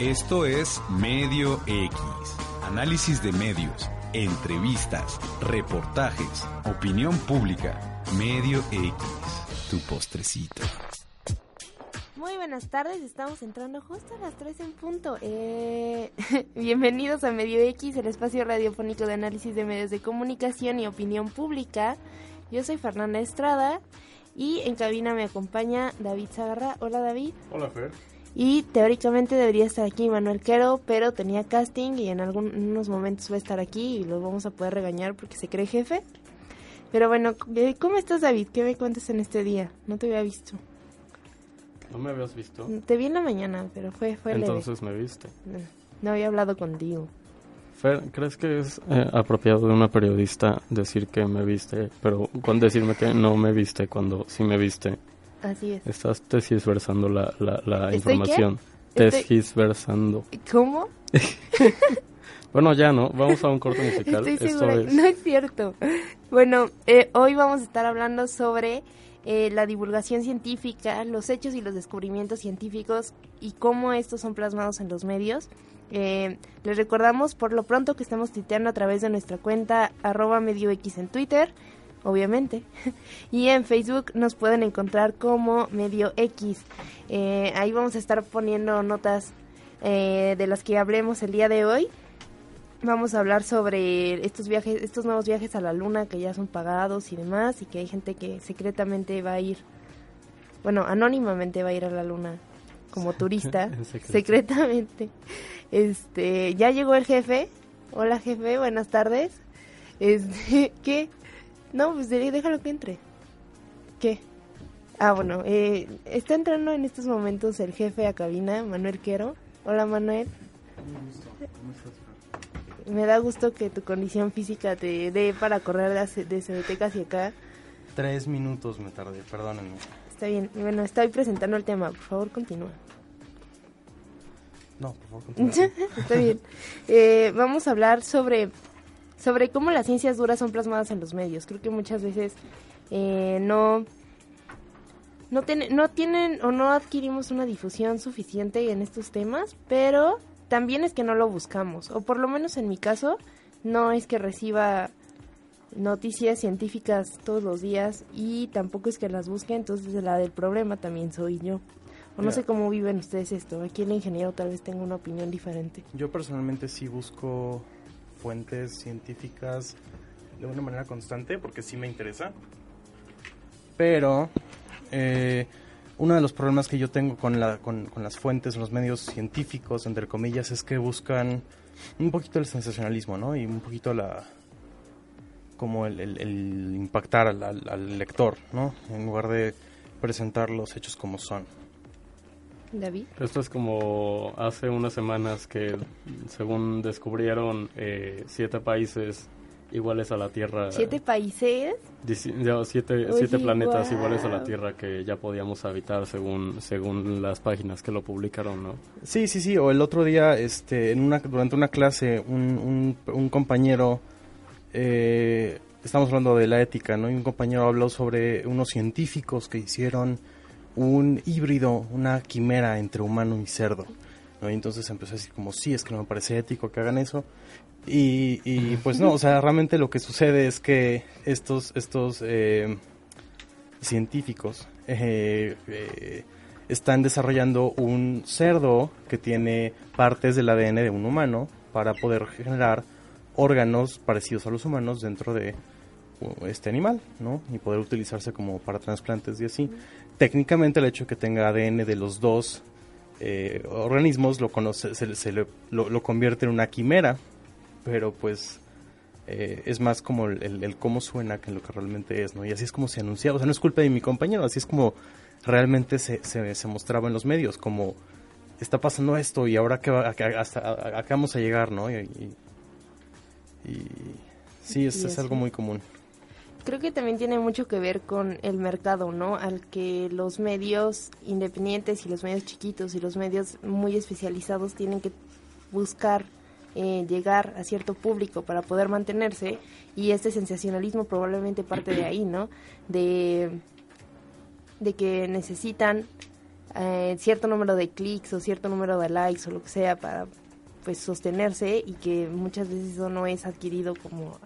Esto es Medio X, análisis de medios, entrevistas, reportajes, opinión pública. Medio X, tu postrecito. Muy buenas tardes, estamos entrando justo a las 3 en punto. Eh, bienvenidos a Medio X, el espacio radiofónico de análisis de medios de comunicación y opinión pública. Yo soy Fernanda Estrada y en cabina me acompaña David Zagarra. Hola David. Hola Fer. Y teóricamente debería estar aquí Manuel Quero, pero tenía casting y en algunos momentos va a estar aquí y lo vamos a poder regañar porque se cree jefe. Pero bueno, ¿cómo estás David? ¿Qué me cuentas en este día? No te había visto. ¿No me habías visto? Te vi en la mañana, pero fue, fue Entonces me viste. No, no, había hablado contigo. Fer, ¿crees que es eh, apropiado de una periodista decir que me viste, pero con decirme que no me viste cuando sí me viste? Así es. Estás tesisversando la, la, la información. Tesisversando. ¿Cómo? bueno, ya no. Vamos a un corte musical. Estoy. No es cierto. Bueno, eh, hoy vamos a estar hablando sobre eh, la divulgación científica, los hechos y los descubrimientos científicos y cómo estos son plasmados en los medios. Eh, les recordamos por lo pronto que estamos tuiteando a través de nuestra cuenta arroba medio X en Twitter, obviamente, y en Facebook nos pueden encontrar como medio X. Eh, ahí vamos a estar poniendo notas eh, de las que hablemos el día de hoy. Vamos a hablar sobre estos viajes, estos nuevos viajes a la luna que ya son pagados y demás, y que hay gente que secretamente va a ir, bueno, anónimamente va a ir a la luna como turista, secretamente. Este, ya llegó el jefe. Hola jefe, buenas tardes. Este, ¿qué? No, pues déjalo que entre. ¿Qué? Ah, bueno, eh, está entrando en estos momentos el jefe a cabina, Manuel Quero. Hola Manuel. Me da gusto que tu condición física te dé para correr de, de CDT casi acá. Tres minutos me tardé, perdónenme. Está bien. Bueno, estoy presentando el tema. Por favor, continúa. No, por favor, continúa. Está bien. Eh, vamos a hablar sobre, sobre cómo las ciencias duras son plasmadas en los medios. Creo que muchas veces eh, no, no, no tienen o no adquirimos una difusión suficiente en estos temas, pero también es que no lo buscamos. O por lo menos en mi caso, no es que reciba noticias científicas todos los días y tampoco es que las busque, entonces la del problema también soy yo. O no sé cómo viven ustedes esto. Aquí el ingeniero tal vez tenga una opinión diferente. Yo personalmente sí busco fuentes científicas de una manera constante porque sí me interesa. Pero eh, uno de los problemas que yo tengo con, la, con, las fuentes, los medios científicos, entre comillas, es que buscan un poquito el sensacionalismo, ¿no? Y un poquito la, como el, el, el impactar al, al, al, lector, ¿no? En lugar de presentar los hechos como son. David. Esto es como hace unas semanas que, según descubrieron, eh, siete países iguales a la Tierra. ¿Siete países? Siete, Oye, siete planetas wow. iguales a la Tierra que ya podíamos habitar según según las páginas que lo publicaron, ¿no? Sí, sí, sí. O el otro día, este, en una, durante una clase, un, un, un compañero eh, estamos hablando de la ética, ¿no? Y un compañero habló sobre unos científicos que hicieron un híbrido, una quimera entre humano y cerdo. Y entonces empezó a decir como, sí, es que no me parece ético que hagan eso. Y, pues no, o sea, realmente lo que sucede es que estos, estos eh, científicos eh, eh, están desarrollando un cerdo que tiene partes del ADN de un humano para poder generar órganos parecidos a los humanos dentro de este animal, ¿no? Y poder utilizarse como para trasplantes y así. Técnicamente el hecho de que tenga ADN de los dos eh, organismos lo, conoce, se, se le, lo, lo, convierte en una quimera, pero pues eh, es más como el, el, el, cómo suena que lo que realmente es, ¿no? Y así es como se anunciaba, o sea, no es culpa de mi compañero, así es como realmente se, se, se mostraba en los medios, como está pasando esto y ahora que hasta acá vamos a llegar, ¿no? Y, y, y sí, es, es algo muy común creo que también tiene mucho que ver con el mercado, ¿no? Al que los medios independientes y los medios chiquitos y los medios muy especializados tienen que buscar eh, llegar a cierto público para poder mantenerse y este sensacionalismo probablemente parte de ahí, ¿no? De, de que necesitan eh, cierto número de clics o cierto número de likes o lo que sea para pues sostenerse y que muchas veces eso no es adquirido como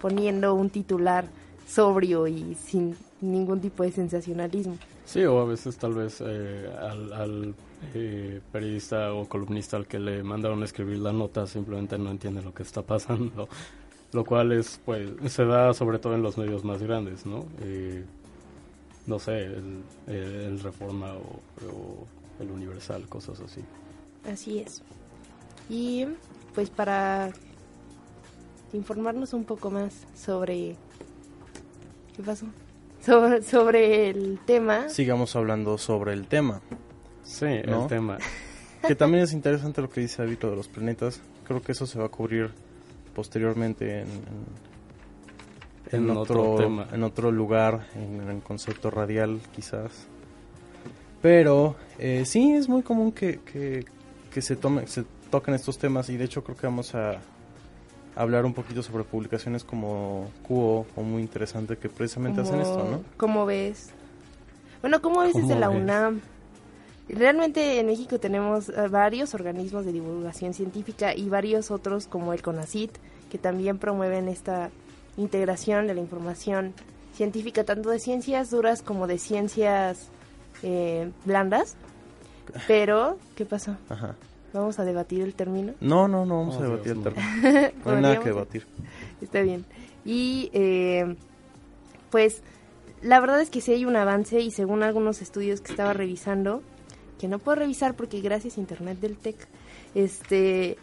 poniendo un titular sobrio y sin ningún tipo de sensacionalismo. Sí, o a veces tal vez eh, al, al eh, periodista o columnista al que le mandaron a escribir la nota simplemente no entiende lo que está pasando, lo cual es, pues, se da sobre todo en los medios más grandes, ¿no? Eh, no sé, el, el Reforma o, o, el Universal, cosas así. Así es. Y pues para informarnos un poco más sobre... ¿Qué pasó? Sobre, sobre el tema. Sigamos hablando sobre el tema. Sí, ¿no? el tema. Que también es interesante lo que dice David de los planetas. Creo que eso se va a cubrir posteriormente en, en, en, en otro, otro, tema. en otro lugar, en el concepto radial quizás. Pero eh, sí es muy común que, que, que se, tome, se toquen estos temas y de hecho creo que vamos a hablar un poquito sobre publicaciones como Cuo o muy interesante que precisamente como, hacen esto, ¿no? ¿Cómo ves? Bueno, ¿cómo ves desde la? UNAM? Realmente en México tenemos uh, varios organismos de divulgación científica y varios otros como el CONACIT que también promueven esta integración de la información científica tanto de ciencias duras como de ciencias eh, blandas. Pero, ¿qué pasó? Ajá. ¿Vamos a debatir el término? No, no, no vamos Oh, a debatir Dios el término. No hay nada que debatir. Está bien. Y eh, pues la verdad es que sí hay un avance y según algunos estudios que estaba revisando, que no puedo revisar porque gracias a internet del TEC, este,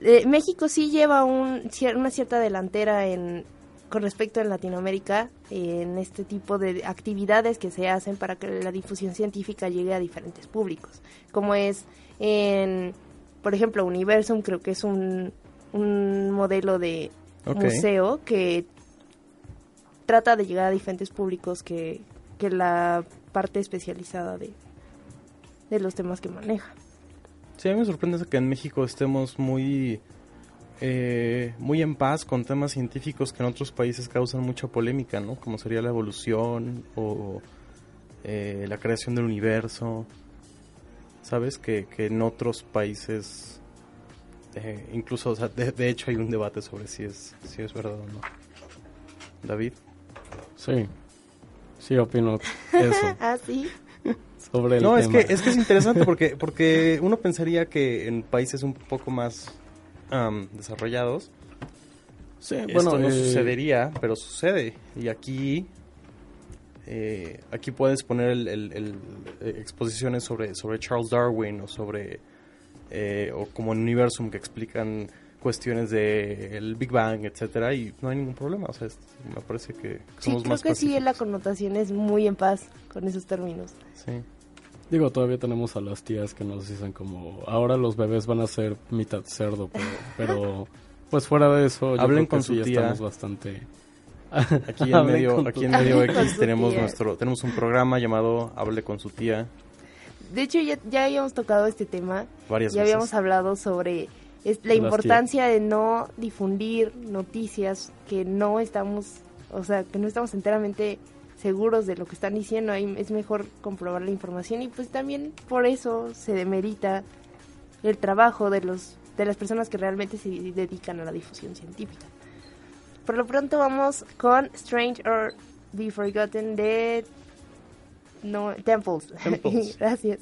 eh, México sí lleva un, una cierta delantera en con respecto en Latinoamérica en este tipo de actividades que se hacen para que la difusión científica llegue a diferentes públicos, como es en, por ejemplo, Universum, creo que es un, un modelo de Okay. museo que trata de llegar a diferentes públicos que, que la parte especializada de, de los temas que maneja. Sí, a mí me sorprende que en México estemos muy, eh, muy en paz con temas científicos que en otros países causan mucha polémica, ¿no? Como sería la evolución o eh, la creación del universo. ¿Sabes? Que, que en otros países, eh, incluso, o sea, de, de, hecho hay un debate sobre si es, si es verdad o no. David. Sí, sí opino eso. ¿Ah, sí? Sobre el no, tema. es que, es que es interesante porque, porque uno pensaría que en países un poco más um, desarrollados, sí, esto bueno, no eh, sucedería, pero sucede. Y aquí, eh, aquí puedes poner el, el, el, eh, exposiciones sobre, sobre Charles Darwin o sobre, eh, o como en Universum que explican cuestiones del el Big Bang, etcétera, y no hay ningún problema. O sea, es, me parece que somos sí, creo más que sí, pacíficos. la connotación es muy en paz con esos términos. Sí. Digo, todavía tenemos a las tías que nos dicen como, ahora los bebés van a ser mitad cerdo, pero, pero pues fuera de eso, yo Hablen creo que con sí su tía. estamos bastante... Aquí en medio, aquí en medio X tenemos tía. nuestro, tenemos un programa llamado Hable con su tía De hecho, ya, ya habíamos tocado este tema, varias ya veces. habíamos hablado sobre es, la Las importancia de no difundir noticias que no estamos, o sea, que no estamos enteramente seguros de lo que están diciendo, ahí es mejor comprobar la información y pues también por eso se demerita el trabajo de los de las personas que realmente se dedican a la difusión científica. Por lo pronto vamos con Strange or Be Forgotten de no Temples. Temples. Gracias.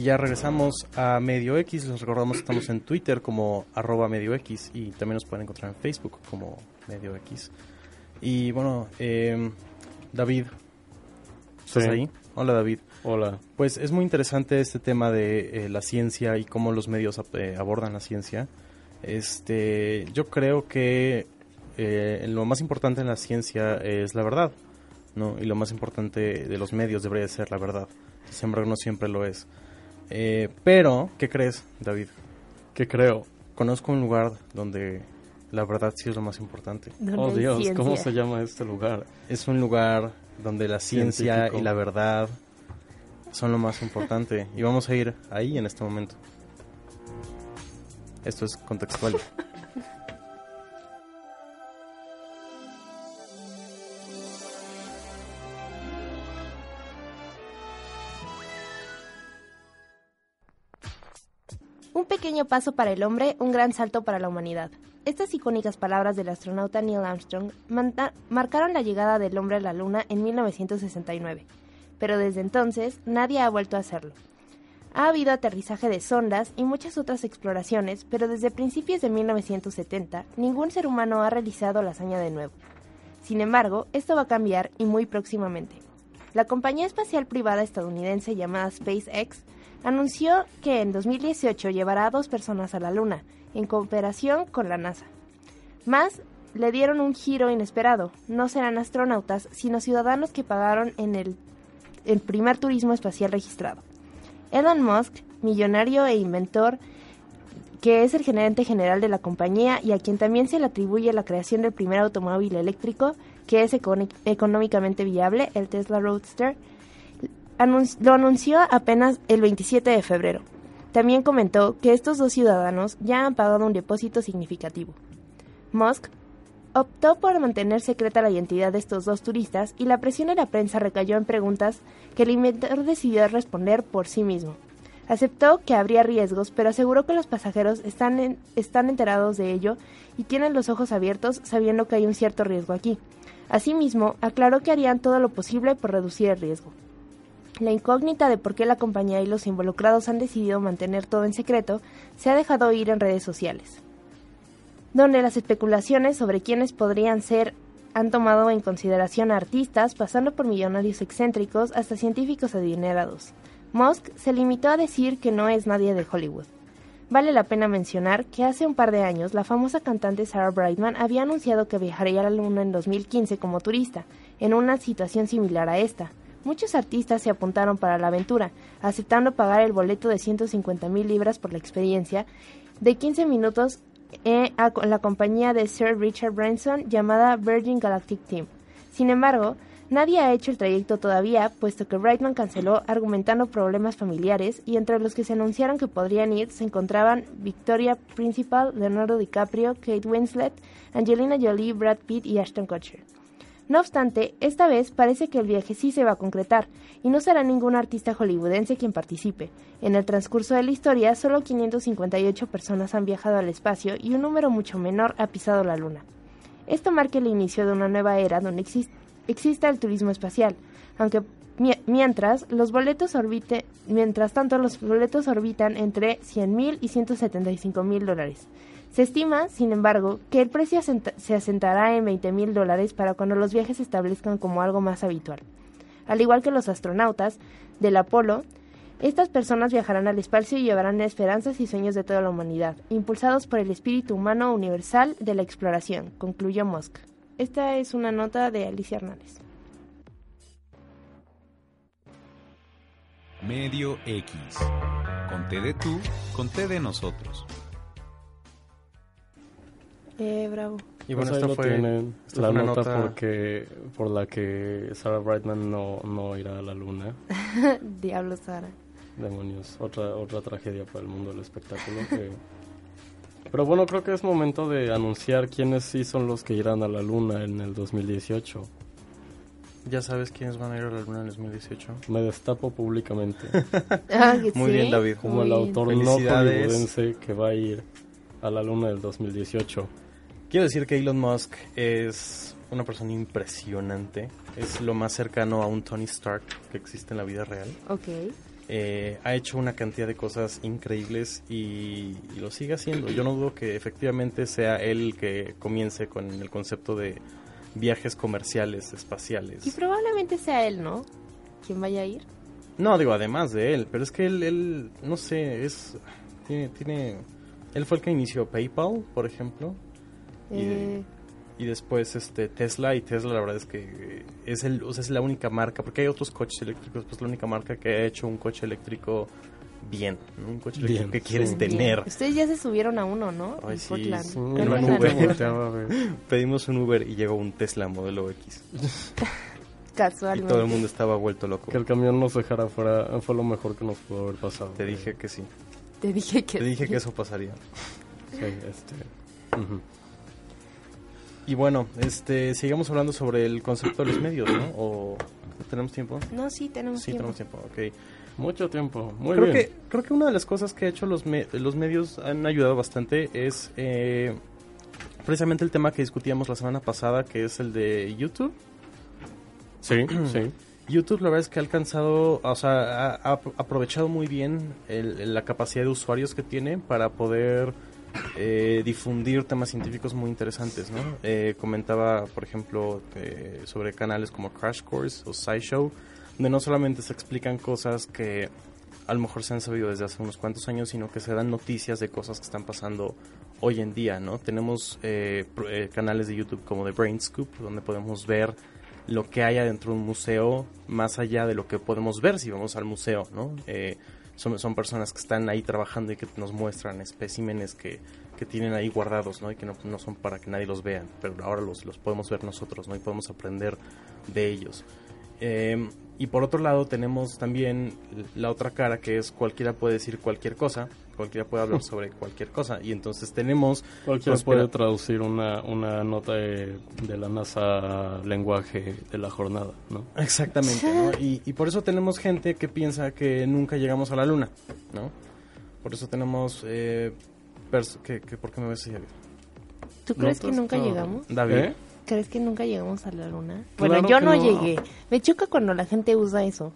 Y ya regresamos a Medio X. Les recordamos que estamos en Twitter como arroba Medio X y también nos pueden encontrar en Facebook como Medio X. Y bueno, eh, David, ¿estás Sí. ahí? Hola David. Hola. Pues es muy interesante este tema de eh, la ciencia y cómo los medios eh, abordan la ciencia. Este, yo creo que eh, lo más importante en la ciencia es la verdad, ¿no? Y lo más importante de los medios debería ser la verdad. Sin embargo, no siempre lo es. Eh, pero, ¿qué crees, David? ¿Qué creo? Conozco un lugar donde la verdad sí es lo más importante. Oh Dios, ¿cómo se llama este lugar? Es un lugar donde la ciencia Científico. y la verdad son lo más importante. Y vamos a ir ahí en este momento. Esto es contextual. Un pequeño paso para el hombre, un gran salto para la humanidad. Estas icónicas palabras del astronauta Neil Armstrong marcaron la llegada del hombre a la Luna en 1969, pero desde entonces nadie ha vuelto a hacerlo. Ha habido aterrizaje de sondas y muchas otras exploraciones, pero desde principios de 1970 ningún ser humano ha realizado la hazaña de nuevo. Sin embargo, esto va a cambiar y muy próximamente. La compañía espacial privada estadounidense llamada SpaceX anunció que en 2018 llevará a dos personas a la Luna, en cooperación con la NASA. Más, le dieron un giro inesperado. No serán astronautas, sino ciudadanos que pagaron en el, el primer turismo espacial registrado. Elon Musk, millonario e inventor, que es el gerente general de la compañía y a quien también se le atribuye la creación del primer automóvil eléctrico, que es económicamente viable, el Tesla Roadster, lo anunció apenas el 27 de febrero. También comentó que estos dos ciudadanos ya han pagado un depósito significativo. Musk optó por mantener secreta la identidad de estos dos turistas y la presión de la prensa recayó en preguntas que el inventor decidió responder por sí mismo. Aceptó que habría riesgos, pero aseguró que los pasajeros están, están enterados de ello y tienen los ojos abiertos sabiendo que hay un cierto riesgo aquí. Asimismo, aclaró que harían todo lo posible por reducir el riesgo. La incógnita de por qué la compañía y los involucrados han decidido mantener todo en secreto se ha dejado oír en redes sociales, donde las especulaciones sobre quiénes podrían ser han tomado en consideración a artistas, pasando por millonarios excéntricos hasta científicos adinerados. Musk se limitó a decir que no es nadie de Hollywood. Vale la pena mencionar que hace un par de años la famosa cantante Sarah Brightman había anunciado que viajaría a la Luna en 2015 como turista, en una situación ssimilar a esta. Muchos artistas se apuntaron para la aventura, aceptando pagar el boleto de 150 mil libras por la experiencia de 15 minutos eh, a co- la compañía de Sir Richard Branson llamada Virgin Galactic Team. Sin embargo, nadie ha hecho el trayecto todavía, puesto que Brightman canceló argumentando problemas familiares y entre los que se anunciaron que podrían ir se encontraban Victoria Principal, Leonardo DiCaprio, Kate Winslet, Angelina Jolie, Brad Pitt y Ashton Kutcher. No obstante, esta vez parece que el viaje sí se va a concretar, y no será ningún artista hollywoodense quien participe. En el transcurso de la historia, solo 558 personas han viajado al espacio y un número mucho menor ha pisado la Luna. Esto marca el inicio de una nueva era donde exis- exista el turismo espacial, aunque mi- mientras los boletos orbite, mientras tanto los boletos orbitan entre 100.000 y 175.000 dólares. Se estima, sin embargo, que el precio se asentará en 20 mil dólares para cuando los viajes se establezcan como algo más habitual. Al igual que los astronautas del Apolo, estas personas viajarán al espacio y llevarán esperanzas y sueños de toda la humanidad, impulsados por el espíritu humano universal de la exploración, concluyó Musk. Esta es una nota de Alicia Hernández. Medio X. Con de tú, con de nosotros. Eh, bravo. Y Pues bueno, ahí esto lo fue, tienen, esto la fue nota, nota- porque por la que Sarah Brightman no, no irá a la luna. Diablo, Sara. Demonios, otra otra tragedia para el mundo del espectáculo. que- Pero bueno, creo que es momento de anunciar quiénes sí son los que irán a la luna en el 2018. Ya sabes quiénes van a ir a la luna en 2018. Me destapo públicamente Ah, Muy sí, bien, David. como muy el bien. autor no Felicidades. hollywoodense que va a ir a la luna del 2018. Quiero decir que Elon Musk es una persona impresionante. Es lo más cercano a un Tony Stark que existe en la vida real. Ok. eh, ha hecho una cantidad de cosas increíbles y, y lo sigue haciendo. Yo no dudo que efectivamente sea él el que comience con el concepto de viajes comerciales espaciales. Y probablemente sea él, ¿no? Quien vaya a ir. No, digo, además de él, pero es que él, él no sé, es... Tiene, tiene... Él fue el que inició PayPal, por ejemplo. Y, Eh, y después este Tesla, y Tesla la verdad es que es, el, o sea, es la única marca, porque hay otros coches eléctricos, pues la única marca que ha hecho un coche eléctrico bien, ¿no? un coche eléctrico Bien, que quieres sí. tener. Ustedes ya se subieron a uno, ¿no? Ay, En sí, Portland. sí. ¿Cuál En un Uber. Pedimos un Uber y llegó un Tesla modelo X. Y Casualmente. todo el mundo estaba vuelto loco. Que el camión nos dejara fuera fue lo mejor que nos pudo haber pasado. Te dije que sí. Te dije que Te dije sí. que eso pasaría. Sí, este. ujú. Y bueno, este, sigamos hablando sobre el concepto de los medios, ¿no? ¿O tenemos tiempo? No, sí, tenemos Sí, tiempo. tenemos tiempo, ok. Mucho tiempo. Muy creo bien. que creo que una de las cosas que ha hecho los me- los medios han ayudado bastante es eh, precisamente el tema que discutíamos la semana pasada que es el de YouTube Sí, sí. YouTube la verdad es que ha alcanzado o sea ha, ha aprovechado muy bien el- la capacidad de usuarios que tiene para poder eh, difundir temas científicos muy interesantes ¿no? Eh, comentaba por ejemplo eh, sobre canales como Crash Course o SciShow donde no solamente se explican cosas que a lo mejor se han sabido desde hace unos cuantos años, sino que se dan noticias de cosas que están pasando hoy en día, ¿no? Tenemos eh, eh, canales de YouTube como The Brain Scoop, donde podemos ver lo que hay adentro de un museo, más allá de lo que podemos ver si vamos al museo, ¿no? Son, son personas que están ahí trabajando y que nos muestran especímenes que, que tienen ahí guardados, ¿no? Y que no, no son para que nadie los vea, pero ahora los, los podemos ver nosotros, ¿no? Y podemos aprender de ellos. Eh, y por otro lado tenemos también la otra cara que es cualquiera puede decir cualquier cosa, cualquiera puede hablar sobre cualquier cosa. Y entonces tenemos... Cualquiera puede traducir una, una nota de, de la NASA lenguaje de la jornada, ¿no? Exactamente, ¿no? Y, y por eso tenemos gente que piensa que nunca llegamos a la luna, ¿no? Por eso tenemos... Eh, que, que- ¿Por qué me ves así, Javier? ¿Tú crees que nunca no. llegamos? David. ¿Eh? ¿Crees que nunca llegamos a la luna? Claro bueno, yo no. llegué. Me choca cuando la gente usa eso.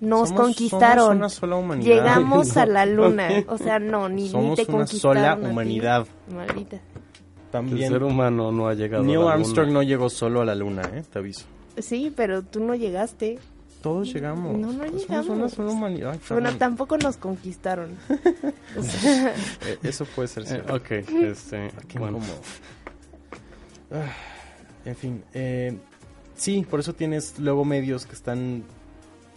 Nos Somos- conquistaron. somos una sola humanidad. Llegamos a la luna. O sea, no, ni, ni Somos te una conquistaron. sola a ti. humanidad. Maldita. El ser humano no ha llegado Neil a la Armstrong luna. no llegó solo a la luna, ¿eh? Te aviso. Sí, pero tú no llegaste. Todos llegamos. No, no Somos llegamos. una sola humanidad. Ay, Bueno, tampoco nos conquistaron. O sea, Eh, eso puede ser Eh, cierto. ok, este, Qué bueno. Ah, en fin, eh, sí, por eso tienes luego medios que están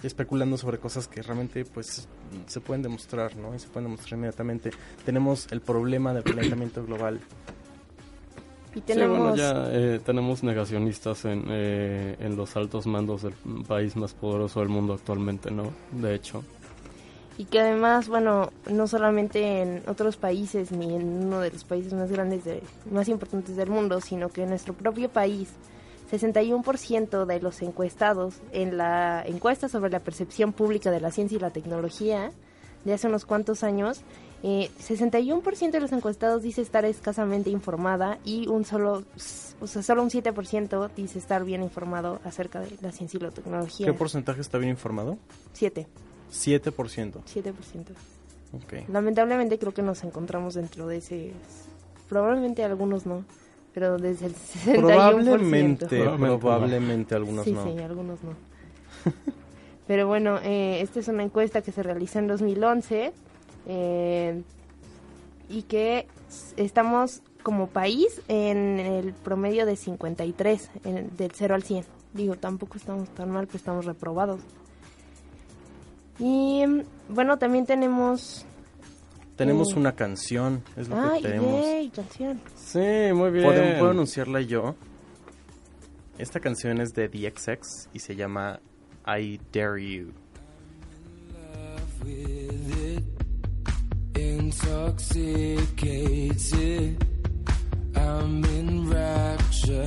especulando sobre cosas que realmente pues se pueden demostrar, ¿no? Y se pueden demostrar inmediatamente. Tenemos el problema del calentamiento global. y Sí, tenemos... bueno, ya eh, tenemos negacionistas en, eh, en los altos mandos del país más poderoso del mundo actualmente, ¿no? De hecho. Y que además, bueno, no solamente en otros países ni en uno de los países más grandes, de, más importantes del mundo, sino que en nuestro propio país, 61% de los encuestados en la encuesta sobre la percepción pública de la ciencia y la tecnología de hace unos cuantos años, eh, 61% de los encuestados dice estar escasamente informada y un solo, o sea, solo un 7% dice estar bien informado acerca de la ciencia y la tecnología. ¿Qué porcentaje está bien informado? 7, 7%. 7%. Ok. Lamentablemente creo que nos encontramos dentro de ese... Probablemente algunos no, pero desde el 61%. Probablemente, Probablemente probablemente algunos sí, no. sí, algunos no. pero bueno, eh, esta es una encuesta que se realizó en 2011 eh, y que estamos como país en el promedio de 53, en- del 0 al 100. Digo, tampoco estamos tan mal, pero estamos reprobados. Y bueno, también tenemos... Tenemos Mm. una canción, es lo ¡Ay, que tenemos. yay! Canción. Sí, muy bien. ¿Puedo, puedo anunciarla yo? Esta canción es de The XX y se llama I Dare You. i'm in rapture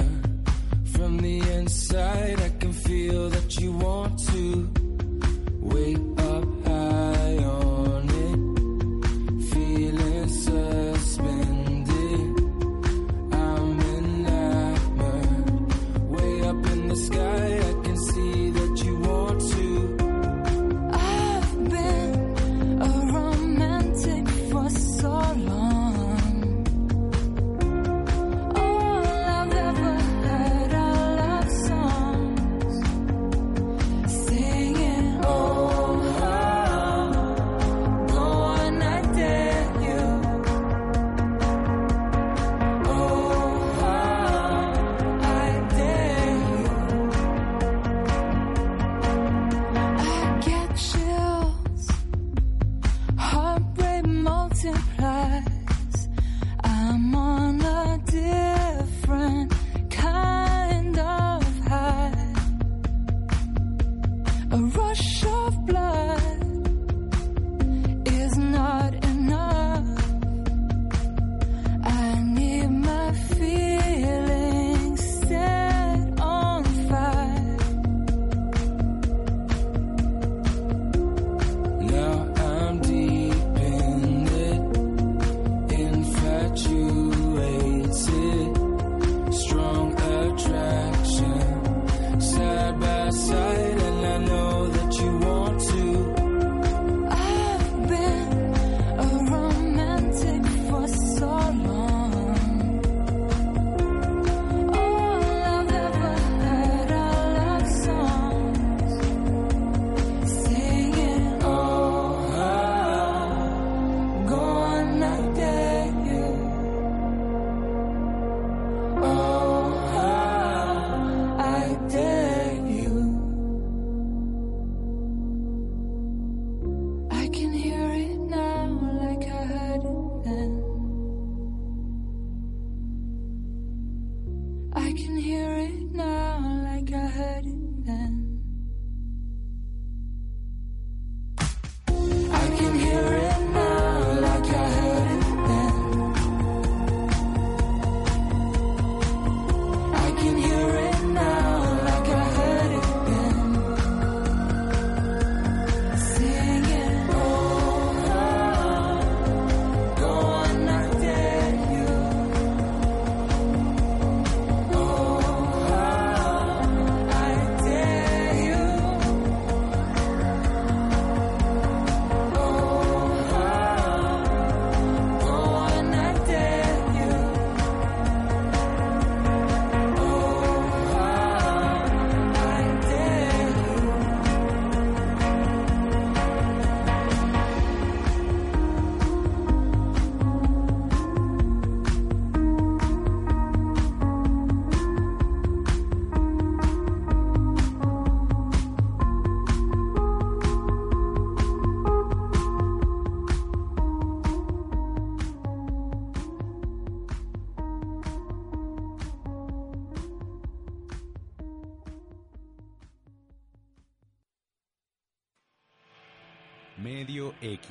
Medio X.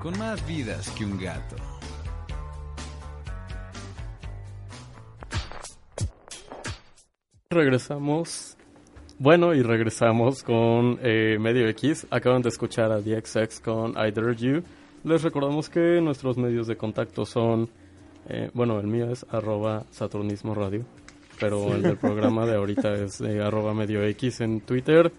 Con más vidas que un gato. Regresamos. Bueno, y regresamos con eh, Medio X. Acaban de escuchar a DXX con Dare You. Les recordamos que nuestros medios de contacto son, eh, bueno, el mío es arroba Saturnismo Radio, pero el del programa de ahorita es eh, arroba Medio X en Twitter,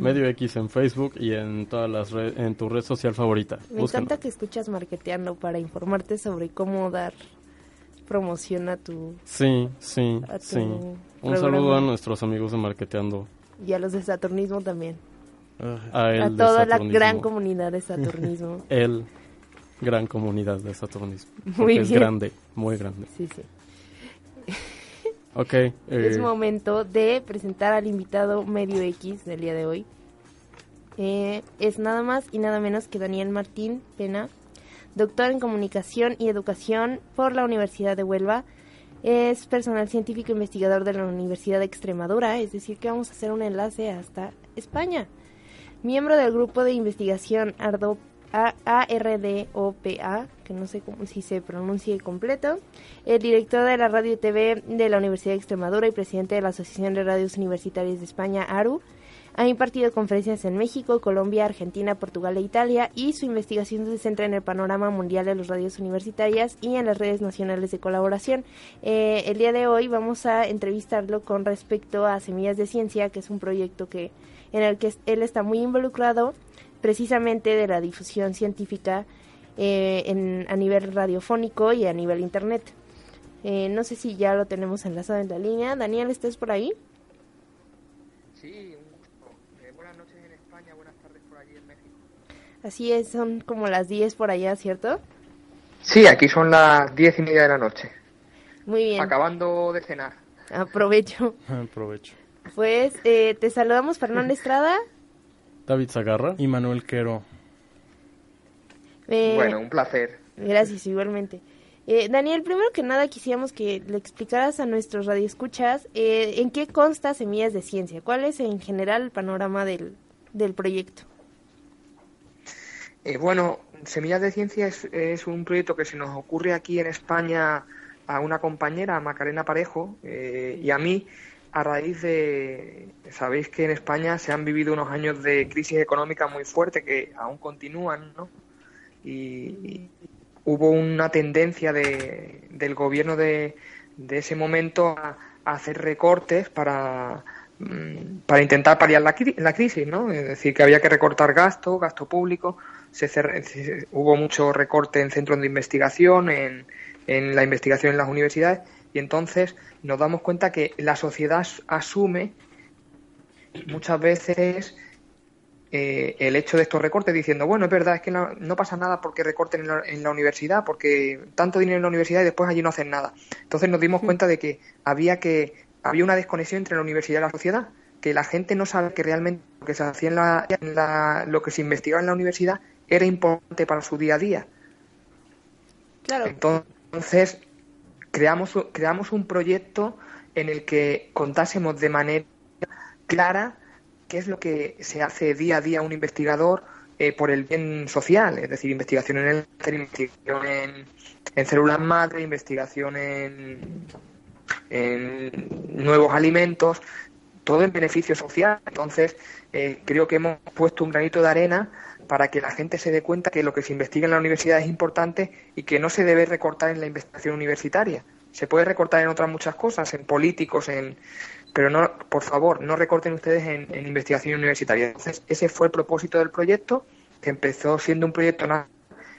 Medio X en Facebook y en todas las re- en tu red social favorita. Me Búsquenlo. encanta que escuchas marketeando para informarte sobre cómo dar promoción a tu Sí, sí, tu sí. Un programa. saludo a nuestros amigos de Marketeando. y a los de Saturnismo también. Ah, A, él a toda la gran comunidad de Saturnismo. el gran comunidad de Saturnismo. Muy Porque es bien. grande, muy grande. sí, sí. Ok, eh, Es momento de presentar al invitado medio X del día de hoy. Eh, es nada más y nada menos que Daniel Martín Pena, doctor en comunicación y educación por la Universidad de Huelva. Es personal científico investigador de la Universidad de Extremadura, es decir, que vamos a hacer un enlace hasta España. Miembro del grupo de investigación ARDO, ARDOPA, que no sé cómo, si se pronuncie completo, el director de la radio y TV de la Universidad de Extremadura y presidente de la Asociación de Radios Universitarias de España, ARU. Ha impartido conferencias en México, Colombia, Argentina, Portugal e Italia y su investigación se centra en el panorama mundial de las radios universitarias y en las redes nacionales de colaboración. Eh, el día de hoy vamos a entrevistarlo con respecto a Semillas de Ciencia, que es un proyecto que en el que él está muy involucrado precisamente de la difusión científica eh, en, a nivel radiofónico y a nivel internet. Eh, no sé si ya lo tenemos enlazado en la línea. Daniel, ¿estás por ahí? Sí, un gusto. Eh, buenas noches en España, buenas tardes por allí en México. Así es, son como las 10 por allá, ¿cierto? Sí, aquí son las diez y media de la noche. Muy bien, Acabando de cenar. aprovecho. Aprovecho. Pues eh, te saludamos, Fernando Estrada. David Zagarra. Y Manuel Quero. Eh, Bueno, un placer. Gracias, igualmente. Eh, Daniel, primero que nada quisiéramos que le explicaras a nuestros radioescuchas eh, en qué consta Semillas de Ciencia, cuál es en general el panorama del, del proyecto. Eh, bueno, Semillas de Ciencia es, es un proyecto que se nos ocurre aquí en España a una compañera, a Macarena Parejo, eh, y a mí, a raíz de, sabéis que en España se han vivido unos años de crisis económica muy fuerte que aún continúan, ¿no? Y, hubo una tendencia de, del gobierno de, de ese momento a, hacer recortes para, mm, para intentar paliar la, la crisis, ¿no? Es decir, que había que recortar gasto, gasto público, se se- hubo mucho recorte en centros de investigación, en, en la investigación en las universidades, y entonces nos damos cuenta que la sociedad as- asume muchas veces eh, el hecho de estos recortes diciendo, bueno, es verdad, es que no, no pasa nada porque recorten en la, en la universidad, porque tanto dinero en la universidad y después allí no hacen nada. Entonces nos dimos cuenta de que había que había una desconexión entre la universidad y la sociedad, que la gente no sabe que realmente lo que se hacía en la, en la- lo que se investigaba en la universidad era importante para su día a día. Claro, Entonces, creamos, creamos un proyecto en el que contásemos de manera clara qué es lo que se hace día a día un investigador eh, por el bien social, es decir, investigación en el investigación en, en células madre, investigación en, en nuevos alimentos, todo en beneficio social. Entonces, eh, creo que hemos puesto un granito de arena para que la gente se dé cuenta que lo que se investiga en la universidad es importante y que no se debe recortar en la investigación universitaria. Se puede recortar en otras muchas cosas, en políticos, en pero no, por favor, no recorten ustedes en, investigación universitaria. Entonces, ese fue el propósito del proyecto, que empezó siendo un proyecto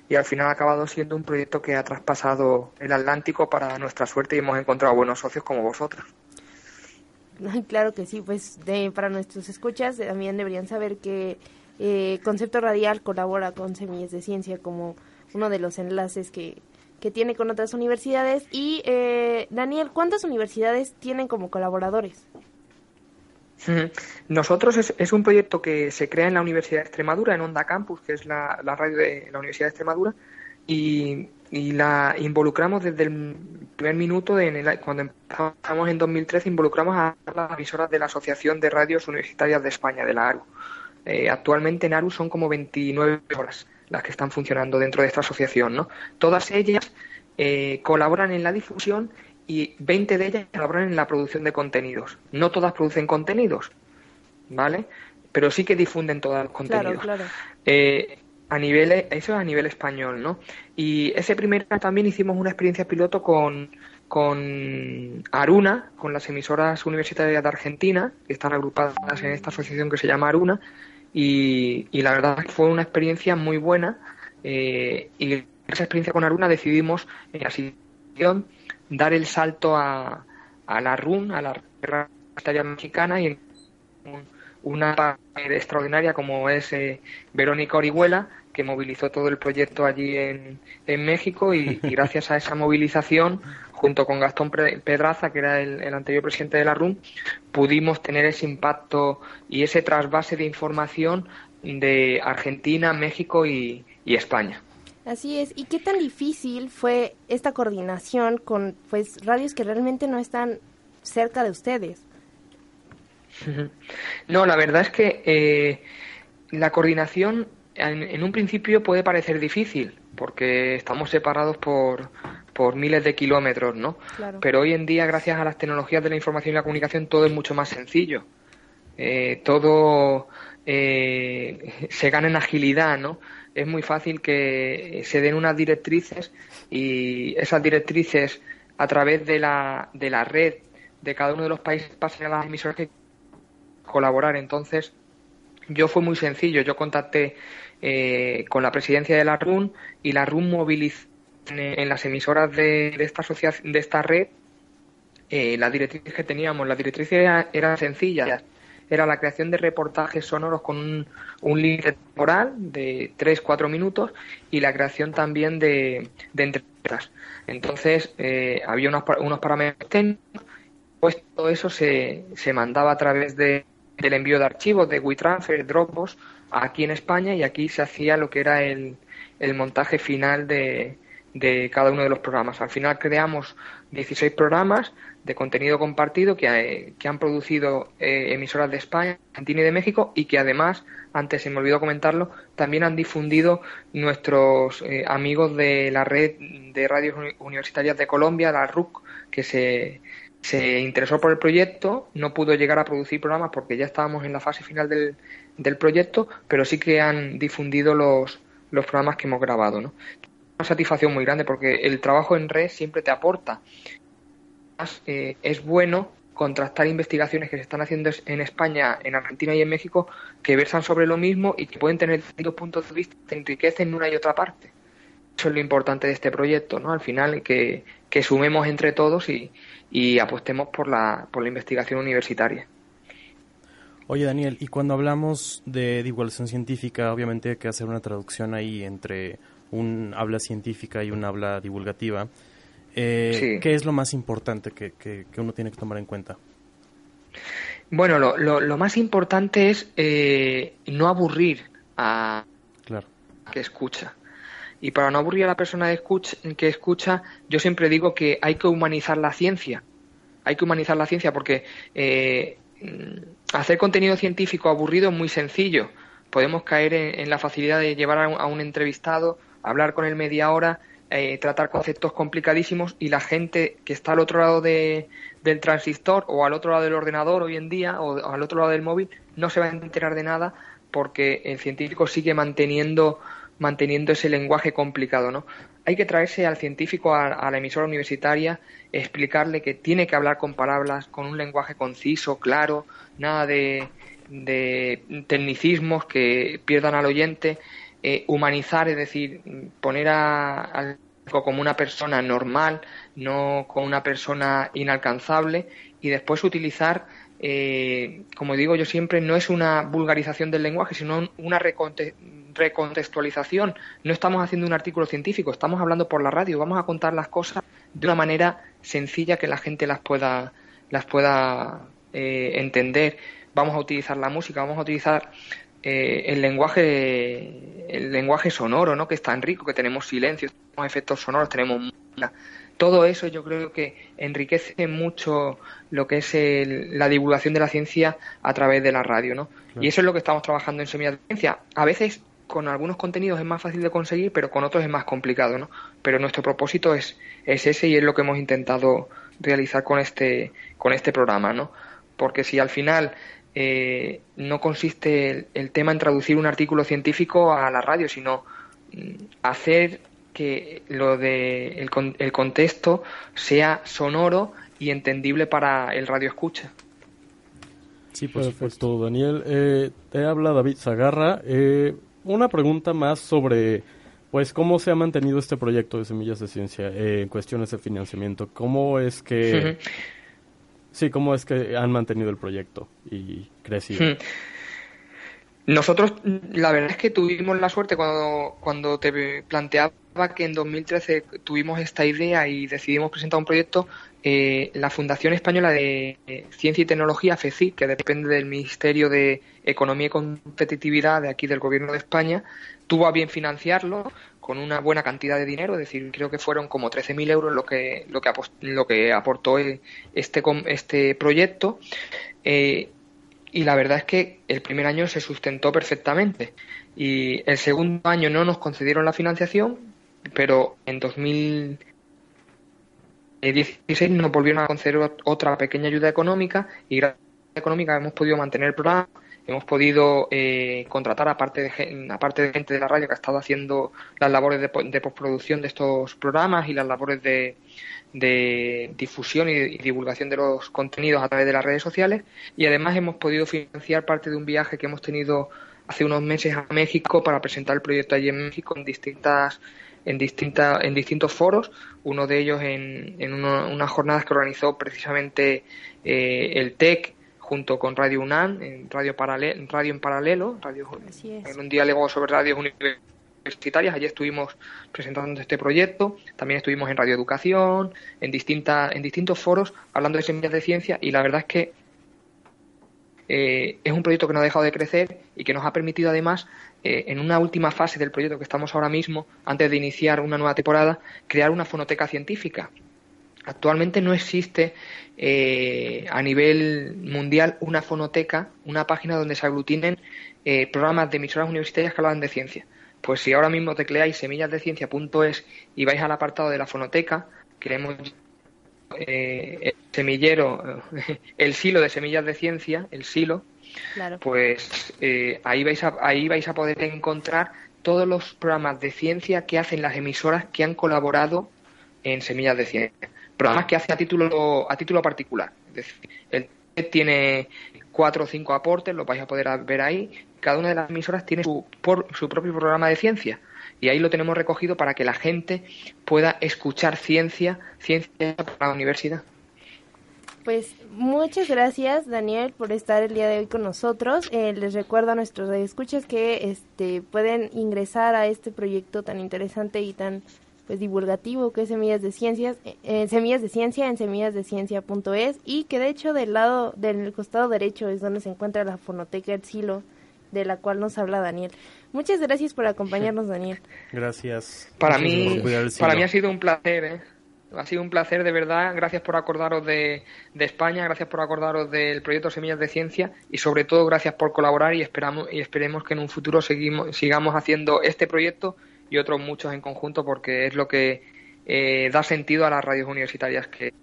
y al final ha acabado siendo un proyecto que ha traspasado el Atlántico para nuestra suerte y hemos encontrado buenos socios como vosotros. Claro que sí, pues para nuestros escuchas eh, también deberían saber que eh, Concepto Radial colabora con Semillas de Ciencia como uno de los enlaces que, que tiene con otras universidades. Y eh, Daniel, ¿cuántas universidades tienen como colaboradores? Nosotros es, es un proyecto que se crea en la Universidad de Extremadura, en Onda Campus, que es la, radio de la Universidad de Extremadura, y, y la involucramos desde el primer minuto, en el- cuando empezamos en 2013, involucramos a las emisoras de la Asociación de Radios Universitarias de España, de la ARU. Eh, actualmente en ARU son como 29 horas las que están funcionando dentro de esta asociación, ¿no? Todas ellas eh, colaboran en la difusión y 20 de ellas colaboran en la producción de contenidos. No todas producen contenidos, ¿vale? Pero sí que difunden todos los contenidos. Claro, claro. Eh, a nivel, eso es a nivel español, ¿no? Y ese primer año también hicimos una experiencia piloto con, con Aruna, con las emisoras universitarias de Argentina, que están agrupadas en esta asociación que se llama Aruna, y, y la verdad fue una experiencia muy buena, eh, y esa experiencia con Aruna decidimos en la situación dar el salto a, a la RUN, a la Universitaria Mexicana, y en un- una extraordinaria como es eh, Verónica Orihuela, que movilizó todo el proyecto allí en, en México y gracias a esa movilización, junto con Gastón Pedraza, que era el, el anterior presidente de la RUM, pudimos tener ese impacto y ese trasvase de información de Argentina, México y, y España. Así es. ¿Y qué tan difícil fue esta coordinación con pues radios que realmente no están cerca de ustedes? No, la verdad es que eh, la coordinación en, en un principio puede parecer difícil porque estamos separados por, por miles de kilómetros, ¿no? Claro. Pero hoy en día, gracias a las tecnologías de la información y la comunicación, todo es mucho más sencillo. Eh, todo eh, se gana en agilidad, ¿no? Es muy fácil que se den unas directrices y esas directrices a través de la, de la red de cada uno de los países pasen a las emisoras que colaborar. Entonces, yo fue muy sencillo. Yo contacté eh, con la presidencia de la RUN y la RUN movilizó en, en las emisoras de, de esta asociación, de esta red eh, las directrices que teníamos. Las directrices eran era sencillas. Era la creación de reportajes sonoros con un, un límite temporal de 3-4 minutos y la creación también de, de entrevistas. Entonces, eh, había unos, unos parámetros técnicos pues todo eso se, se mandaba a través de, del envío de archivos de WeTransfer, Dropbox, aquí en España y aquí se hacía lo que era el, el montaje final de, de cada uno de los programas. Al final creamos 16 programas de contenido compartido que, eh, que han producido eh, emisoras de España, Argentina y de México y que además, antes se me olvidó comentarlo, también han difundido nuestros eh, amigos de la red de radios uni- universitarias de Colombia, la RUC, que se, se interesó por el proyecto, no pudo llegar a producir programas porque ya estábamos en la fase final del, del proyecto, pero sí que han difundido los, los programas que hemos grabado. ¿no? Una satisfacción muy grande porque el trabajo en red siempre te aporta. Además, eh, es bueno contrastar investigaciones que se están haciendo en España, en Argentina y en México que versan sobre lo mismo y que pueden tener distintos puntos de vista que enriquecen una y otra parte. Eso es lo importante de este proyecto, ¿no? Al final, que, que sumemos entre todos y, y apostemos por la, por la investigación universitaria. Oye Daniel, y cuando hablamos de divulgación científica, obviamente hay que hacer una traducción ahí entre un habla científica y un habla divulgativa. Eh, Sí. ¿Qué es lo más importante que, que- que uno tiene que tomar en cuenta? Bueno, lo, lo, lo más importante es eh, no aburrir a, Claro. que escucha. Y para no aburrir a la persona de escucha- que escucha, yo siempre digo que hay que humanizar la ciencia. hay que humanizar la ciencia porque eh, hacer contenido científico aburrido es muy sencillo. Podemos caer en, en la facilidad de llevar a un, a un entrevistado, hablar con él media hora, eh, tratar conceptos complicadísimos y la gente que está al otro lado de, del transistor o al otro lado del ordenador hoy en día o al otro lado del móvil no se va a enterar de nada porque el científico sigue manteniendo manteniendo ese lenguaje complicado, ¿no? Hay que traerse al científico a, a la emisora universitaria, explicarle que tiene que hablar con palabras, con un lenguaje conciso, claro, nada de, de tecnicismos que pierdan al oyente, eh, humanizar, es decir, poner a, al como una persona normal, no como una persona inalcanzable, y después utilizar, eh, como digo yo siempre, no es una vulgarización del lenguaje, sino una reconte- recontextualización. No estamos haciendo un artículo científico, estamos hablando por la radio, vamos a contar las cosas de una manera sencilla que la gente las pueda, las pueda eh, entender. Vamos a utilizar la música, vamos a utilizar eh, el lenguaje el lenguaje sonoro no que es tan rico que tenemos silencios tenemos efectos sonoros tenemos música. todo eso yo creo que enriquece mucho lo que es el- la divulgación de la ciencia a través de la radio no y eso es lo que estamos trabajando en Semillas de Ciencia. A veces con algunos contenidos es más fácil de conseguir pero con otros es más complicado no pero nuestro propósito es es ese y es lo que hemos intentado realizar con este con este programa no porque si al final eh, no consiste el, el tema en traducir un artículo científico a la radio, sino mm, hacer que lo de el, con- el contexto sea sonoro y entendible para el radio escucha. Sí, perfecto, Daniel. Eh, te habla David Zagarra. Eh, una pregunta más sobre, pues, cómo se ha mantenido este proyecto de Semillas de Ciencia eh, en cuestiones de financiamiento. ¿Cómo es que, sí, cómo es que han mantenido el proyecto y crecido? Hmm. Nosotros, la verdad es que tuvimos la suerte cuando, cuando te planteaba que en 2013 tuvimos esta idea y decidimos presentar un proyecto, eh, la Fundación Española de Ciencia y Tecnología, FECI, que depende del Ministerio de Economía y Competitividad de aquí del Gobierno de España, tuvo a bien financiarlo con una buena cantidad de dinero, es decir, creo que fueron como 13.000 euros lo que, lo que, lo que aportó eh, este, este proyecto. Eh, y la verdad es que el primer año se sustentó perfectamente y el segundo año no nos concedieron la financiación, pero en 2016 nos volvieron a conceder ot- otra pequeña ayuda económica y gracias a la ayuda económica hemos podido mantener el programa, hemos podido eh, contratar aparte de, aparte de gente de la radio que ha estado haciendo las labores de, de postproducción de estos programas y las labores de, de difusión y, divulgación de los contenidos a través de las redes sociales. Y además hemos podido financiar parte de un viaje que hemos tenido hace unos meses a México para presentar el proyecto allí en México en distintas en distintas en distintos foros. Uno de ellos en, en uno- unas jornadas que organizó precisamente eh, el TEC junto con Radio UNAM en radio paralelo radio en paralelo radio en un diálogo sobre radios universitarias. Allí estuvimos presentando este proyecto. También estuvimos en Radio Educación, en, distintas en distintos foros, hablando de semillas de ciencia. Y la verdad es que eh, es un proyecto que no ha dejado de crecer y que nos ha permitido, además, eh, en una última fase del proyecto que estamos ahora mismo, antes de iniciar una nueva temporada, crear una fonoteca científica. Actualmente no existe eh, a nivel mundial una fonoteca, una página donde se aglutinen eh, programas de emisoras universitarias que hablan de ciencia. Pues si ahora mismo tecleáis semillasdeciencia.es y vais al apartado de la fonoteca, queremos eh, el semillero, el silo de semillas de ciencia, el silo, Claro. pues eh, ahí vais a, ahí vais a poder encontrar todos los programas de ciencia que hacen las emisoras que han colaborado en Semillas de Ciencia. Programas que hace a título a título particular. Es decir, el TED tiene cuatro o cinco aportes, los vais a poder ver ahí. Cada una de las emisoras tiene su, por- su propio programa de ciencia. Y ahí lo tenemos recogido para que la gente pueda escuchar ciencia, ciencia para la universidad. Pues muchas gracias Daniel por estar el día de hoy con nosotros. Eh, les recuerdo a nuestros escuchas que este pueden ingresar a este proyecto tan interesante y tan pues divulgativo que es Semillas de Ciencias, eh, eh, Semillas de Ciencia en semillasdeciencia.es y que de hecho del lado del costado derecho es donde se encuentra la fonoteca El Silo de la cual nos habla Daniel. Muchas gracias por acompañarnos Daniel. Gracias. Para mí, para mí ha sido un placer. ¿eh? Ha sido un placer, de verdad. Gracias por acordaros de, de España, gracias por acordaros del proyecto Semillas de Ciencia y, sobre todo, gracias por colaborar y, esperamos, y esperemos que en un futuro seguimos, sigamos haciendo este proyecto y otros muchos en conjunto porque es lo que eh, da sentido a las radios universitarias que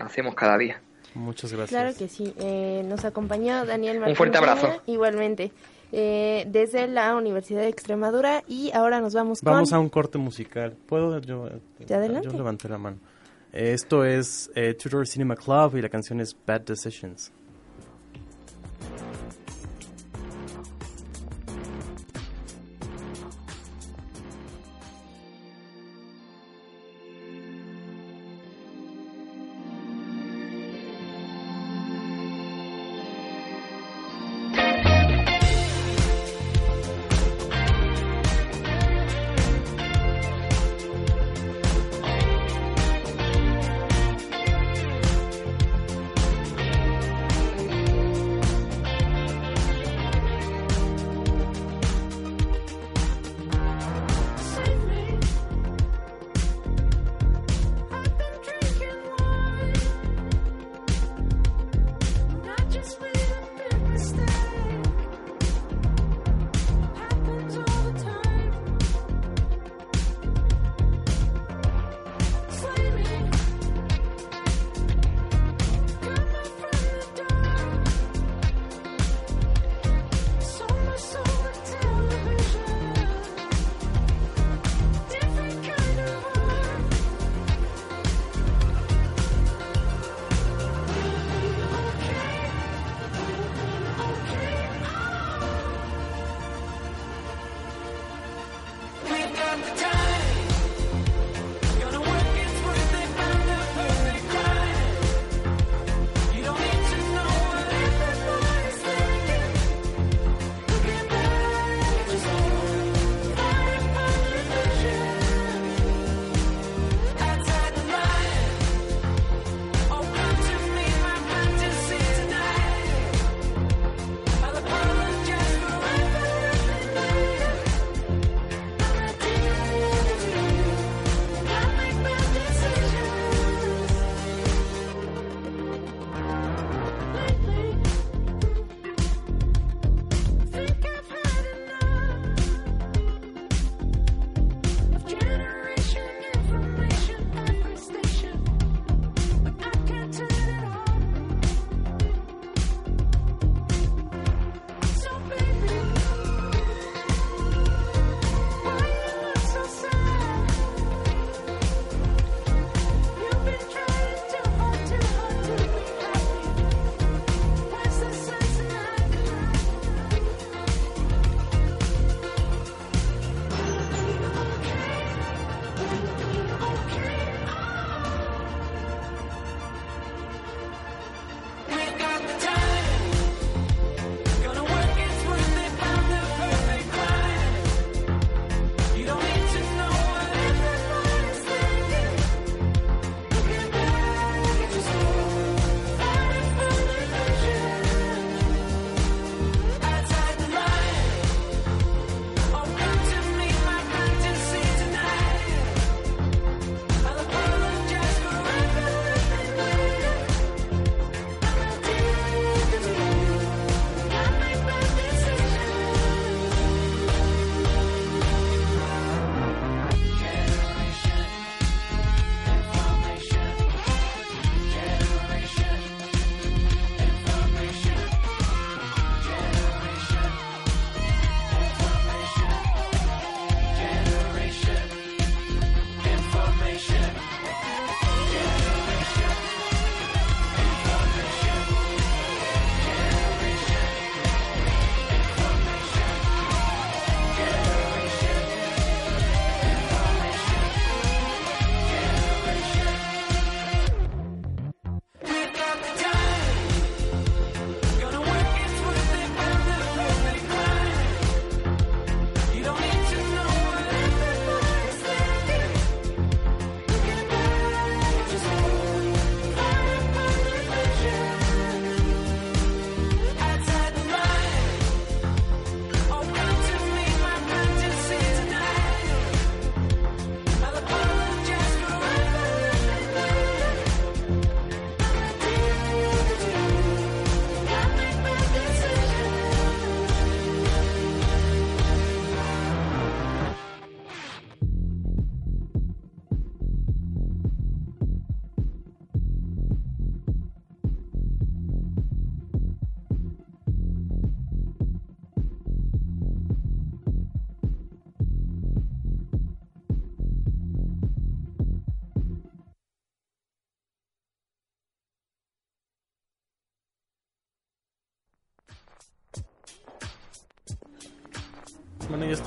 hacemos cada día. Muchas gracias. Claro que sí. Eh, nos acompañó Daniel Martín. Un fuerte abrazo. Igualmente. eh, desde la Universidad de Extremadura y ahora nos vamos, Vamos con... a un corte musical. ¿Puedo? Yo, Ya, adelante. yo levanté la mano. Esto es eh, Tudor Cinema Club y la canción es Bad Decisions.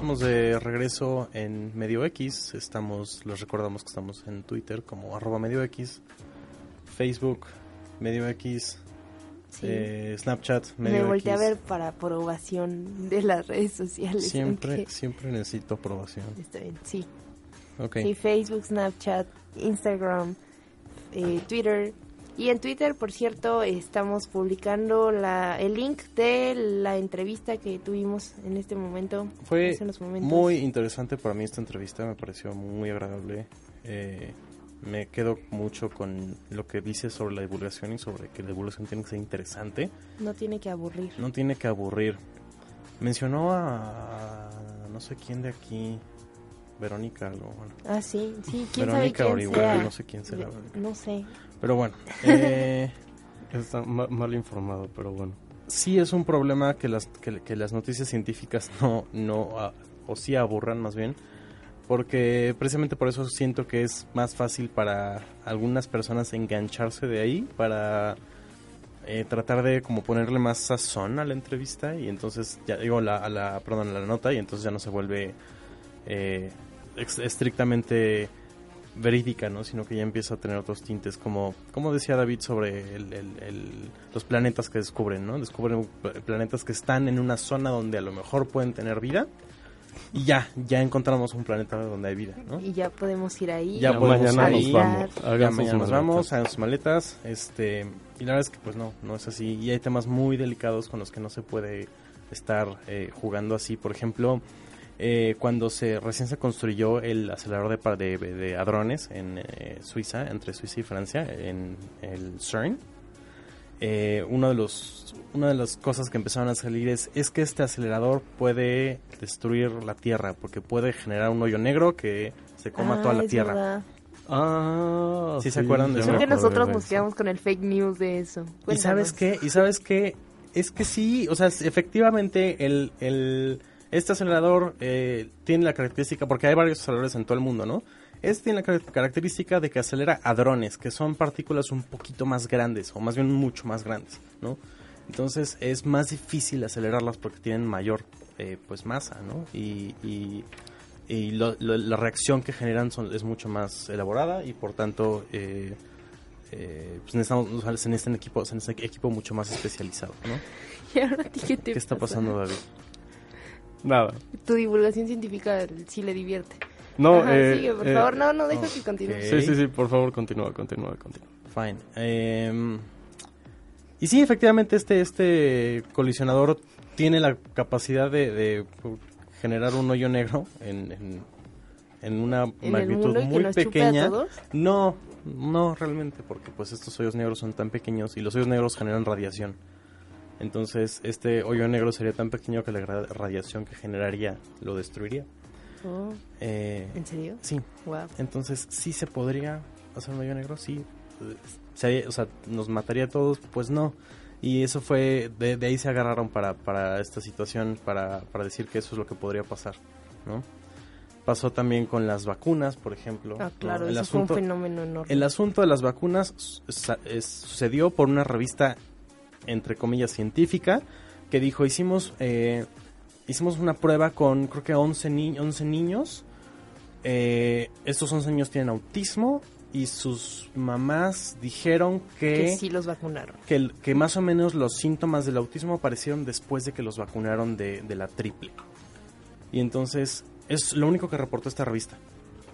Estamos de regreso en Medio X. Estamos, les recordamos que estamos en Twitter como arroba Medio X, Facebook Medio X, Sí. eh, Snapchat Medio Me volteé a ver para aprobación de las redes sociales. Siempre, aunque- siempre necesito aprobación. Está bien, sí. Ok. Sí, Facebook, Snapchat, Instagram, eh, Twitter. Y en Twitter, por cierto, estamos publicando la, el link de la entrevista que tuvimos en este momento. Fue hace unos momentos. muy interesante para mí esta entrevista, me pareció muy agradable. Eh, me quedo mucho con lo que dice sobre la divulgación y sobre que la divulgación tiene que ser interesante. No tiene que aburrir. No tiene que aburrir. Mencionó a no sé quién de aquí, Verónica algo. Bueno, Ah, sí, sí. ¿Quién Verónica sabe quién Orihuela, sea? no sé quién será. No sé. Pero bueno, eh, Está ma- mal informado, pero bueno. sí es un problema que las, que, que las noticias científicas no, no o sí aburran más bien, porque precisamente por eso siento que es más fácil para algunas personas engancharse de ahí, para eh, tratar de como ponerle más sazón a la entrevista y entonces, ya digo, la, a la, perdón, a la nota y entonces ya no se vuelve eh, ex- estrictamente verídica, ¿no? Sino que ya empieza a tener otros tintes, como, como decía David sobre el- el- el- los planetas que descubren, ¿no? Descubren pla- planetas que están en una zona donde a lo mejor pueden tener vida y ya, ya encontramos un planeta donde hay vida, ¿no? Y ya podemos ir ahí. Ya Ya podemos mañana ir. nos vamos. Ya Hagan sus mañana nos maletas. vamos, hagan sus maletas, este, y la verdad es que pues no, no es así, y hay temas muy delicados con los que no se puede estar eh, jugando así, por ejemplo, eh, cuando se recién se construyó el acelerador de, de, de hadrones en eh, Suiza, entre Suiza y Francia, en el CERN, eh, uno de los una de las cosas que empezaron a salir es es que este acelerador puede destruir la Tierra porque puede generar un hoyo negro que se coma Ah, toda la es Tierra. verdad. Ah, ¿Sí se acuerdan de eso? Creo que nosotros nos quedamos con el fake news de eso. ¿Y sabes qué? ¿Y sabes qué? Es que sí, o sea, efectivamente el, el, este acelerador eh, tiene la característica, porque hay varios aceleradores en todo el mundo, ¿no? Este tiene la car- característica de que acelera hadrones, que son partículas un poquito más grandes, o más bien mucho más grandes, ¿no? Entonces es más difícil acelerarlas porque tienen mayor eh, pues masa, ¿no? Y, y, y lo- lo- la reacción que generan son, es mucho más elaborada y por tanto eh, eh, pues necesitamos, o sea, se equipos, se necesita equipo mucho más especializado, ¿no? ¿Y ahora a ti qué te ¿Qué está pasa? pasando, David? Nada. Tu divulgación científica sí le divierte. No, Ajá, eh, sigue, por eh, favor. No, no, deja que ok. continúe. Sí, sí, sí, por favor, continúa, continúa, continúa. Fine. Eh, y sí, efectivamente, este, este colisionador tiene la capacidad de, de generar un hoyo negro en, en, en una En magnitud que muy pequeña. No, no realmente, porque pues estos hoyos negros son tan pequeños y los hoyos negros generan radiación. Entonces, este hoyo negro sería tan pequeño que la radiación que generaría lo destruiría. Oh, Eh, ¿En serio? sí, Wow. entonces, ¿sí se podría hacer un hoyo negro? Sí. Se- o sea, ¿nos mataría a todos? Pues no. Y eso fue, de, de ahí se agarraron para, para esta situación, para, para decir que eso es lo que podría pasar, ¿no? Pasó también con las vacunas, por ejemplo. Ah, ¿no? claro, El eso fue asunto, un fenómeno enorme. el asunto de las vacunas es- sucedió por una revista, entre comillas, científica, que dijo, hicimos, eh, hicimos una prueba con creo que 11, ni 11 niños. Eh, estos 11 niños tienen autismo y sus mamás dijeron que, que sí los vacunaron. que, que más o menos los síntomas del autismo aparecieron después de que los vacunaron de, de la triple. Y entonces es lo único que reportó esta revista.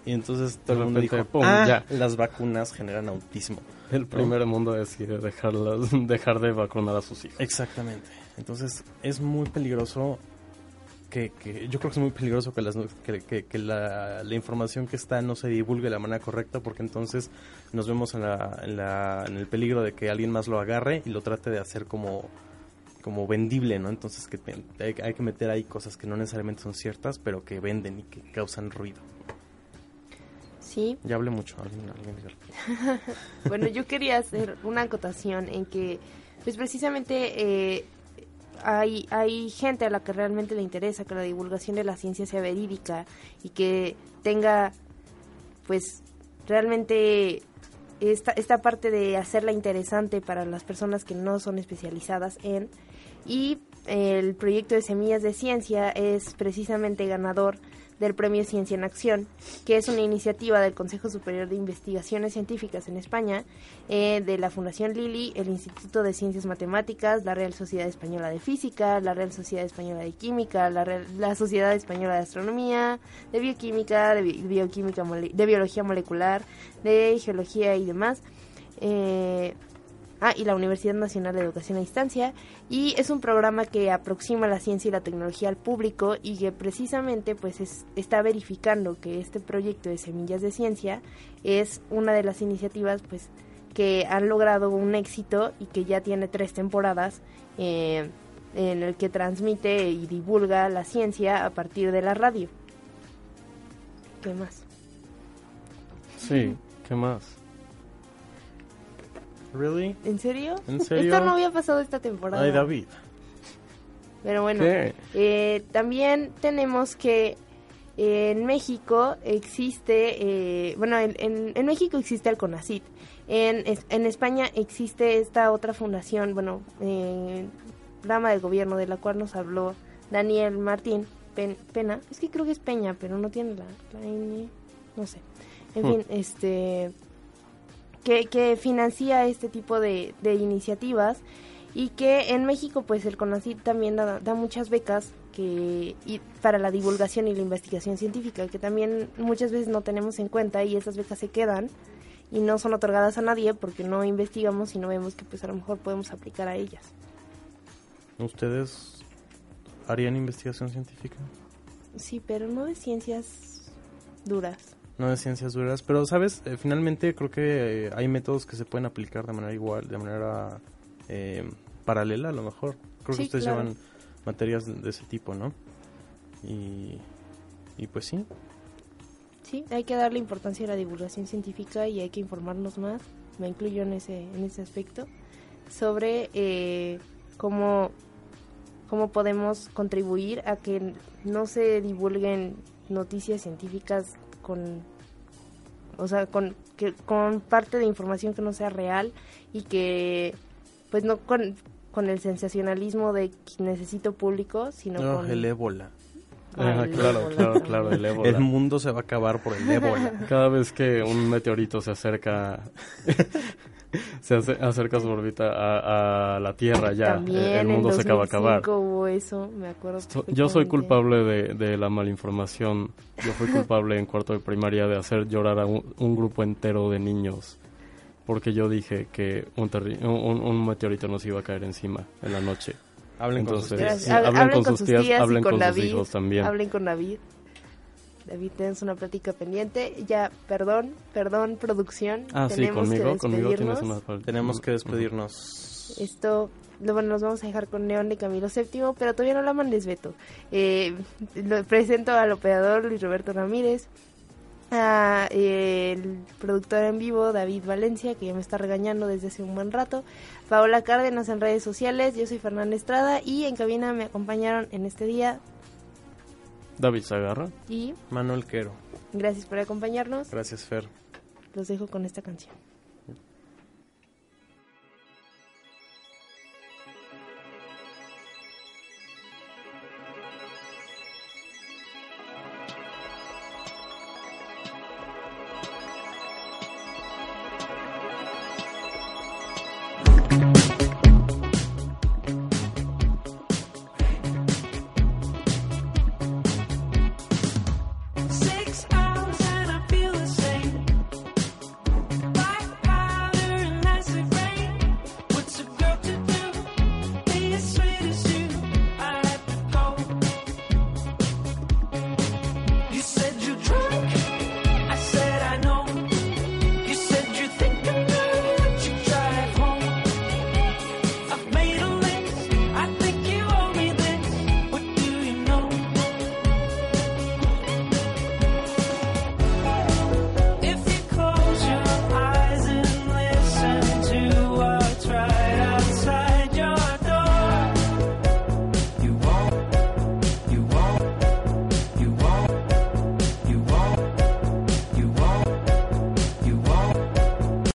Y entonces todo el mundo dijo, pum, ah, ya. las vacunas generan autismo. El primer mundo decide dejarlas, dejar de vacunar a sus hijos. Exactamente. Entonces es muy peligroso que, que- yo creo que es muy peligroso que, las, que, que- que la, la información que está no se divulgue de la manera correcta porque entonces nos vemos en, la, en, la- en el peligro de que alguien más lo agarre y lo trate de hacer como, como vendible, ¿no? Entonces que te- hay, hay que meter ahí cosas que no necesariamente son ciertas pero que venden y que causan ruido. Sí. Ya hablé mucho, alguien. Bueno, yo quería hacer una acotación en que, pues precisamente eh, hay, hay gente a la que realmente le interesa que la divulgación de la ciencia sea verídica y que tenga, pues, realmente esta, esta parte de hacerla interesante para las personas que no son especializadas en. Y el proyecto de Semillas de Ciencia es precisamente ganador del Premio Ciencia en Acción, que es una iniciativa del Consejo Superior de Investigaciones Científicas en España, eh, de la Fundación Lili, el Instituto de Ciencias Matemáticas, la Real Sociedad Española de Física, la Real Sociedad Española de Química, la, Real- la Sociedad Española de Astronomía, de Bioquímica, de bi- Bioquímica, de Biología Molecular, de Geología y demás. Eh, Ah, y la Universidad Nacional de Educación a Distancia. Y es un programa que aproxima la ciencia y la tecnología al público y que precisamente pues es- está verificando que este proyecto de Semillas de Ciencia es una de las iniciativas pues que han logrado un éxito y que ya tiene tres temporadas eh, en el que transmite y divulga la ciencia a partir de la radio. ¿Qué más? Sí, ¿qué más? ¿Really? ¿En serio? ¿En serio? Esto no había pasado esta temporada. Ay, David. Pero bueno, eh, también tenemos que eh, en México existe, eh, bueno, en, en- en México existe el CONACIT. En, en España existe esta otra fundación, bueno, eh, rama del gobierno de la cual nos habló Daniel Martín Pen- Pena. Es que creo que es Peña, pero no tiene la, la N, no sé. En Hmm. fin, este que, que financia este tipo de, de iniciativas y que en México pues el CONACYT también da, da muchas becas que y para la divulgación y la investigación científica que también muchas veces no tenemos en cuenta y esas becas se quedan y no son otorgadas a nadie porque no investigamos y no vemos que pues a lo mejor podemos aplicar a ellas. ¿Ustedes harían investigación científica? Sí, pero no de ciencias duras. No de ciencias duras, pero sabes, Eh, finalmente creo que eh, hay métodos que se pueden aplicar de manera igual, de manera eh, paralela a lo mejor. Creo Sí, que ustedes claro. llevan materias de, de ese tipo, ¿no? Y, y pues sí, Sí, hay que darle importancia a la divulgación científica y hay que informarnos más, me incluyo en ese, en ese aspecto, sobre eh, cómo, cómo podemos contribuir a que no se divulguen noticias científicas con, o sea, con, que, con parte de información que no sea real y que, pues no con, con el sensacionalismo de que necesito público, sino No, con... el ébola. Ah, el claro, ébola claro, claro, el ébola. El mundo se va a acabar por el ébola. Cada vez que un meteorito se acerca, se ace- acerca su órbita a, a la Tierra, ya También el mundo en se acaba a 2005 acabar. hubo eso, me acuerdo. So- Yo soy culpable de, de la malinformación. Yo fui culpable en cuarto de primaria de hacer llorar a un, un grupo entero de niños. Porque yo dije que un, terri- un, un meteorito nos iba a caer encima en la noche. Hablen con sus tías. hablen con sus tías, y hablen con sus David, hijos también. Hablen con David. David, tenemos una plática pendiente. Ya, perdón, perdón, producción. Ah, sí, Tenemos que conmigo, conmigo tienes despedirnos. una... Tenemos que despedirnos. Esto, lo- bueno, nos vamos a dejar con León de Camilo VII, pero todavía no la mandes, Beto. Eh, lo presento al operador Luis Roberto Ramírez, a eh, el productor en vivo David Valencia, que ya me está regañando desde hace un buen rato, Paola Cárdenas en redes sociales, yo soy Fernanda Estrada y en cabina me acompañaron en este día David Zagarra. y Manuel Quero. gracias por acompañarnos. Gracias, Fer. Los dejo con esta canción.